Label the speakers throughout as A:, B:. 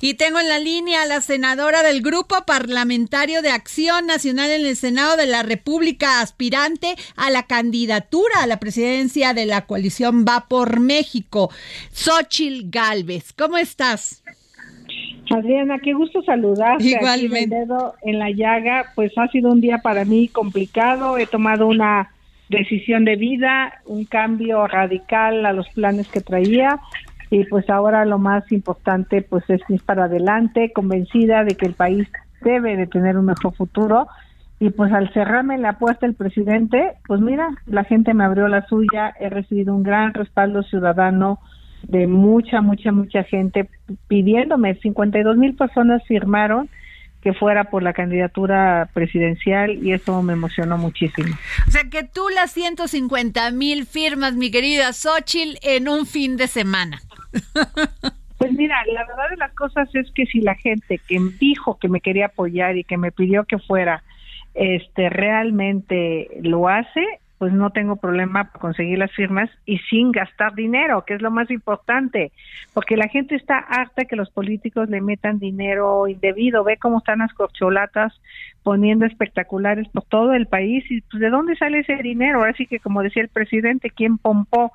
A: Y tengo en la línea a la senadora del Grupo Parlamentario de Acción Nacional en el Senado de la República, aspirante a la candidatura a la presidencia de la coalición Va por México, Xochil Gálvez. ¿Cómo estás?
B: Adriana, qué gusto saludarte.
A: Igualmente.
B: Aquí dedo en la llaga, pues ha sido un día para mí complicado. He tomado una decisión de vida, un cambio radical a los planes que traía y pues ahora lo más importante pues es ir para adelante, convencida de que el país debe de tener un mejor futuro y pues al cerrarme la apuesta el presidente, pues mira, la gente me abrió la suya, he recibido un gran respaldo ciudadano de mucha, mucha, mucha gente pidiéndome, 52 mil personas firmaron que fuera por la candidatura presidencial y eso me emocionó muchísimo.
A: O sea que tú las 150 mil firmas, mi querida Xochil, en un fin de semana.
B: Pues mira, la verdad de las cosas es que si la gente que dijo que me quería apoyar y que me pidió que fuera, este, realmente lo hace, pues no tengo problema para conseguir las firmas y sin gastar dinero, que es lo más importante, porque la gente está harta que los políticos le metan dinero indebido, ve cómo están las corcholatas poniendo espectaculares por todo el país y pues de dónde sale ese dinero, ahora sí que como decía el presidente, ¿quién pompó?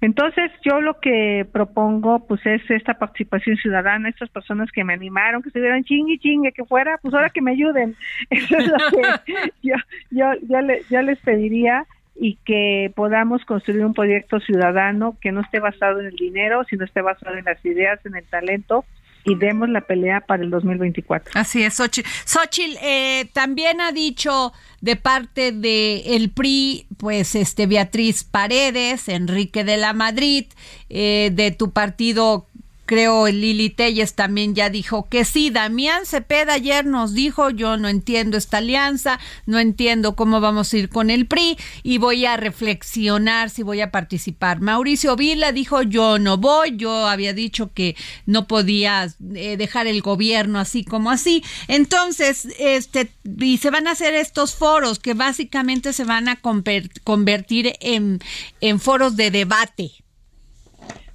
B: Entonces, yo lo que propongo, pues, es esta participación ciudadana, estas personas que me animaron, que estuvieran chingue chingue, que fuera, pues ahora que me ayuden. Eso es lo que yo, yo, yo, le, yo les pediría y que podamos construir un proyecto ciudadano que no esté basado en el dinero, sino esté basado en las ideas, en el talento y demos la pelea para el 2024.
A: Así es, Xochitl. Xochitl eh, también ha dicho de parte de PRI, pues este Beatriz Paredes, Enrique de la Madrid, eh, de tu partido creo Lili Telles también ya dijo que sí. Damián Cepeda ayer nos dijo, yo no entiendo esta alianza, no entiendo cómo vamos a ir con el PRI y voy a reflexionar si voy a participar. Mauricio Vila dijo, yo no voy, yo había dicho que no podía eh, dejar el gobierno así como así. Entonces, este, y se van a hacer estos foros que básicamente se van a convertir en, en foros de debate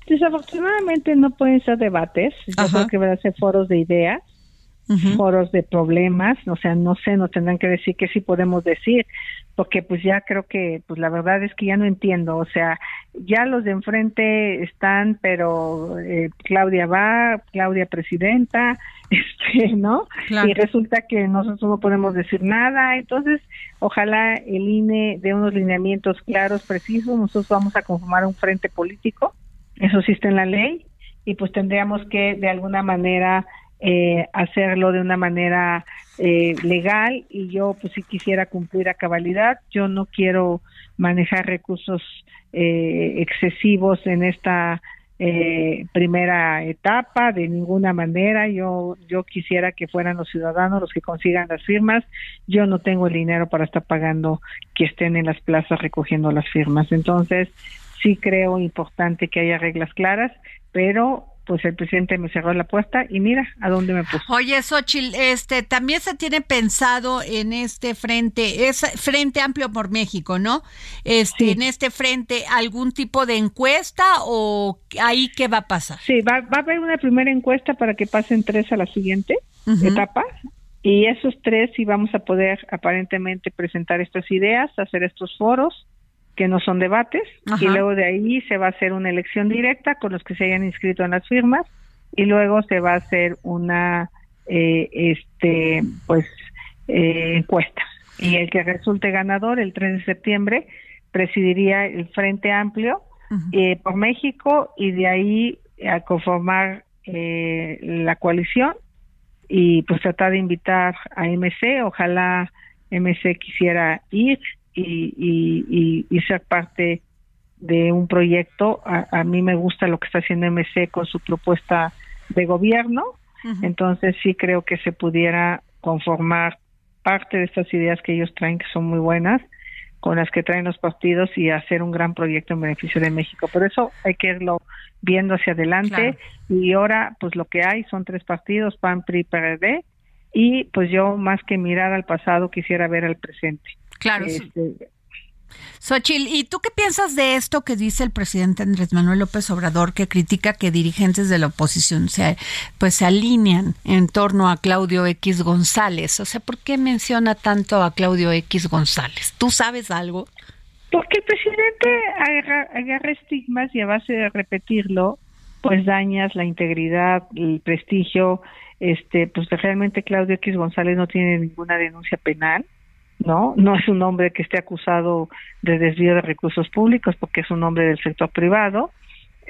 B: Desafortunadamente no pueden ser debates, yo creo que van a ser foros de ideas, foros de problemas, o sea, no sé, nos tendrán que decir qué sí podemos decir, porque pues ya creo que, pues la verdad es que ya no entiendo, o sea, ya los de enfrente están, pero eh, Claudia va, Claudia presidenta, este, ¿no? Y resulta que nosotros no podemos decir nada, entonces ojalá el INE dé unos lineamientos claros, precisos, nosotros vamos a conformar un frente político eso existe en la ley y pues tendríamos que de alguna manera eh, hacerlo de una manera eh, legal. Y yo pues si quisiera cumplir a cabalidad, yo no quiero manejar recursos eh, excesivos en esta primera etapa de ninguna manera. Yo yo quisiera que fueran los ciudadanos los que consigan las firmas. Yo no tengo el dinero para estar pagando que estén en las plazas recogiendo las firmas. Entonces sí creo importante que haya reglas claras, pero pues el presidente me cerró la puerta y mira a dónde me puso.
A: Oye, Xochitl, este, también se tiene pensado en este frente, es Frente Amplio por México, ¿no? Este, En este frente, ¿algún tipo de encuesta o ahí qué va a pasar?
B: Sí, va, va a haber una primera encuesta para que pasen tres a la siguiente etapa y esos tres sí vamos a poder aparentemente presentar estas ideas, hacer estos foros que no son debates, y luego de ahí se va a hacer una elección directa con los que se hayan inscrito en las firmas, y luego se va a hacer una eh, este pues eh, encuesta. Y el que resulte ganador el 3 de septiembre presidiría el Frente Amplio eh, por México y de ahí a conformar la coalición y pues tratar de invitar a MC, ojalá MC quisiera ir y, y, y, ser parte de un proyecto. A, mí me gusta lo que está haciendo MC con su propuesta de gobierno. Entonces sí creo que se pudiera conformar parte de estas ideas que ellos traen que son muy buenas con las que traen los partidos y hacer un gran proyecto en beneficio de México. Por eso hay que irlo viendo hacia adelante y ahora pues lo que hay son tres partidos, PAN, PRI, PRD y pues yo más que mirar al pasado quisiera ver al presente.
A: Claro. Este, Xochil, ¿y tú qué piensas de esto que dice el presidente Andrés Manuel López Obrador, que critica que dirigentes de la oposición se, pues, se alinean en torno a Claudio X González? O sea, ¿por qué menciona tanto a Claudio X González? ¿Tú sabes algo?
B: Porque el presidente agarra, estigmas y a base de repetirlo, pues dañas la integridad, el prestigio. Este, pues realmente Claudio X González no tiene ninguna denuncia penal ¿no? No es un hombre que esté acusado de desvío de recursos públicos porque es un hombre del sector privado.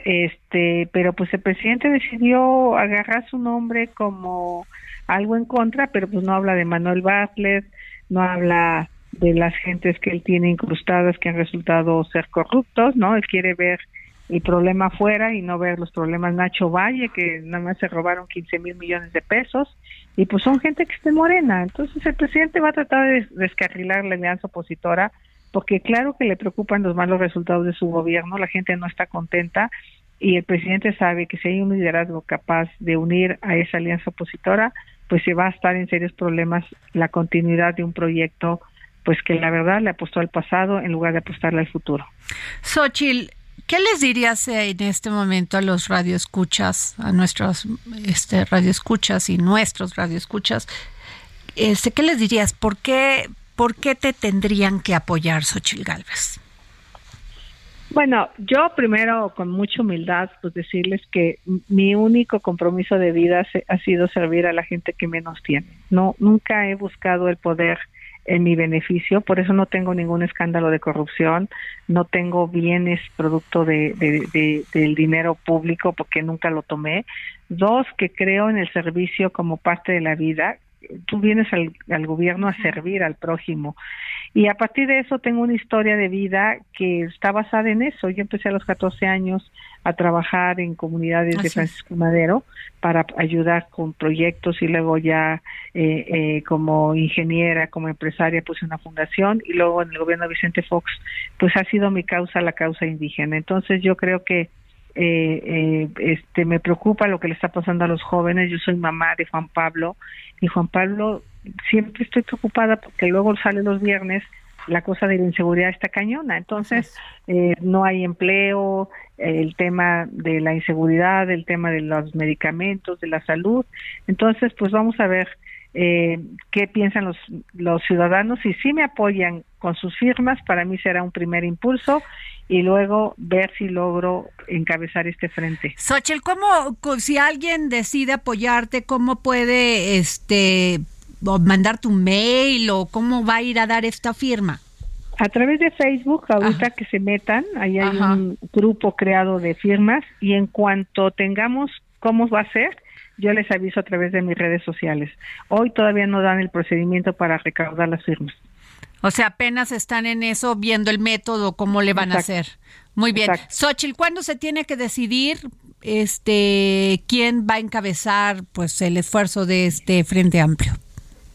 B: Este, pero pues el presidente decidió agarrar su nombre como algo en contra, pero pues no habla de Manuel Bartlett, no habla de las gentes que él tiene incrustadas que han resultado ser corruptos, ¿no? Él quiere ver el problema fuera y no ver los problemas Nacho Valle, que nada más se robaron 15 mil millones de pesos, y pues son gente que esté morena. Entonces el presidente va a tratar de descarrilar la alianza opositora, porque claro que le preocupan los malos resultados de su gobierno, la gente no está contenta, y el presidente sabe que si hay un liderazgo capaz de unir a esa alianza opositora, pues se va a estar en serios problemas la continuidad de un proyecto pues que la verdad le apostó al pasado en lugar de apostarle al futuro.
A: Xochitl, ¿Qué les dirías en este momento a los radioescuchas, a nuestros este, radioescuchas y nuestros radioescuchas? Este, ¿Qué les dirías? ¿Por qué, ¿Por qué te tendrían que apoyar Xochil Gálvez?
B: Bueno, yo primero con mucha humildad pues decirles que mi único compromiso de vida ha sido servir a la gente que menos tiene. No nunca he buscado el poder en mi beneficio, por eso no tengo ningún escándalo de corrupción, no tengo bienes producto de, del dinero público porque nunca lo tomé. Dos, que creo en el servicio como parte de la vida. Tú vienes al, al gobierno a servir al prójimo y a partir de eso tengo una historia de vida que está basada en eso. Yo empecé a los 14 años a trabajar en comunidades de Francisco Madero para ayudar con proyectos y luego ya eh, eh, como ingeniera, como empresaria puse una fundación y luego en el gobierno de Vicente Fox pues ha sido mi causa la causa indígena. Entonces yo creo que eh, eh, este me preocupa lo que le está pasando a los jóvenes. Yo soy mamá de Juan Pablo y Juan Pablo siempre estoy preocupada porque luego sale los viernes la cosa de la inseguridad está cañona. Entonces, eh, no hay empleo, el tema de la inseguridad, el tema de los medicamentos, de la salud. Entonces, pues vamos a ver eh, qué piensan los, los ciudadanos y si me apoyan con sus firmas, para mí será un primer impulso y luego ver si logro encabezar este frente.
A: Xochitl, ¿cómo, si alguien decide apoyarte, cómo puede este mandar tu mail o cómo va a ir a dar esta firma?
B: A través de Facebook, ahorita que se metan, ahí hay un grupo creado de firmas y en cuanto tengamos cómo va a ser, yo les aviso a través de mis redes sociales. Hoy todavía no dan el procedimiento para recaudar las firmas.
A: O sea, apenas están en eso, viendo el método, cómo le van a hacer. Muy bien. Xochitl, ¿cuándo se tiene que decidir este quién va a encabezar pues el esfuerzo de este Frente Amplio?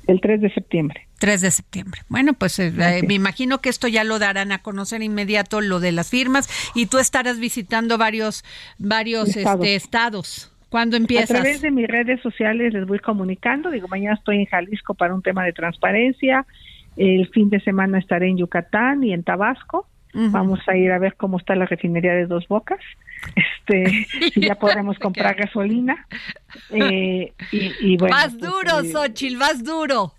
B: El 3 de septiembre.
A: 3 de septiembre. Bueno, pues eh, eh, me imagino que esto ya lo darán a conocer inmediato lo de las firmas y tú estarás visitando varios varios estados. Este, estados. ¿Cuándo empiezas?
B: A través de mis redes sociales les voy comunicando. Digo, mañana estoy en Jalisco para un tema de transparencia. El fin de semana estaré en Yucatán y en Tabasco. Vamos a ir a ver cómo está la refinería de Dos Bocas. Este, si ya podemos comprar gasolina. Eh, y, bueno,
A: vas pues, duro, eh, Xochitl, vas duro.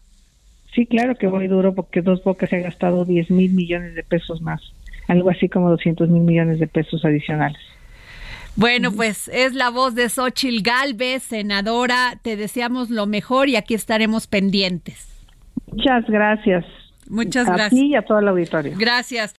B: Sí, claro que voy duro porque Dos Bocas se ha gastado 10 mil millones de pesos más, algo así como 200 mil millones de pesos adicionales.
A: Bueno, pues es la voz de Xochitl Galvez, senadora. Te deseamos lo mejor y aquí estaremos pendientes.
B: Muchas gracias.
A: Muchas gracias. A ti
B: y a todo el auditorio.
A: Gracias.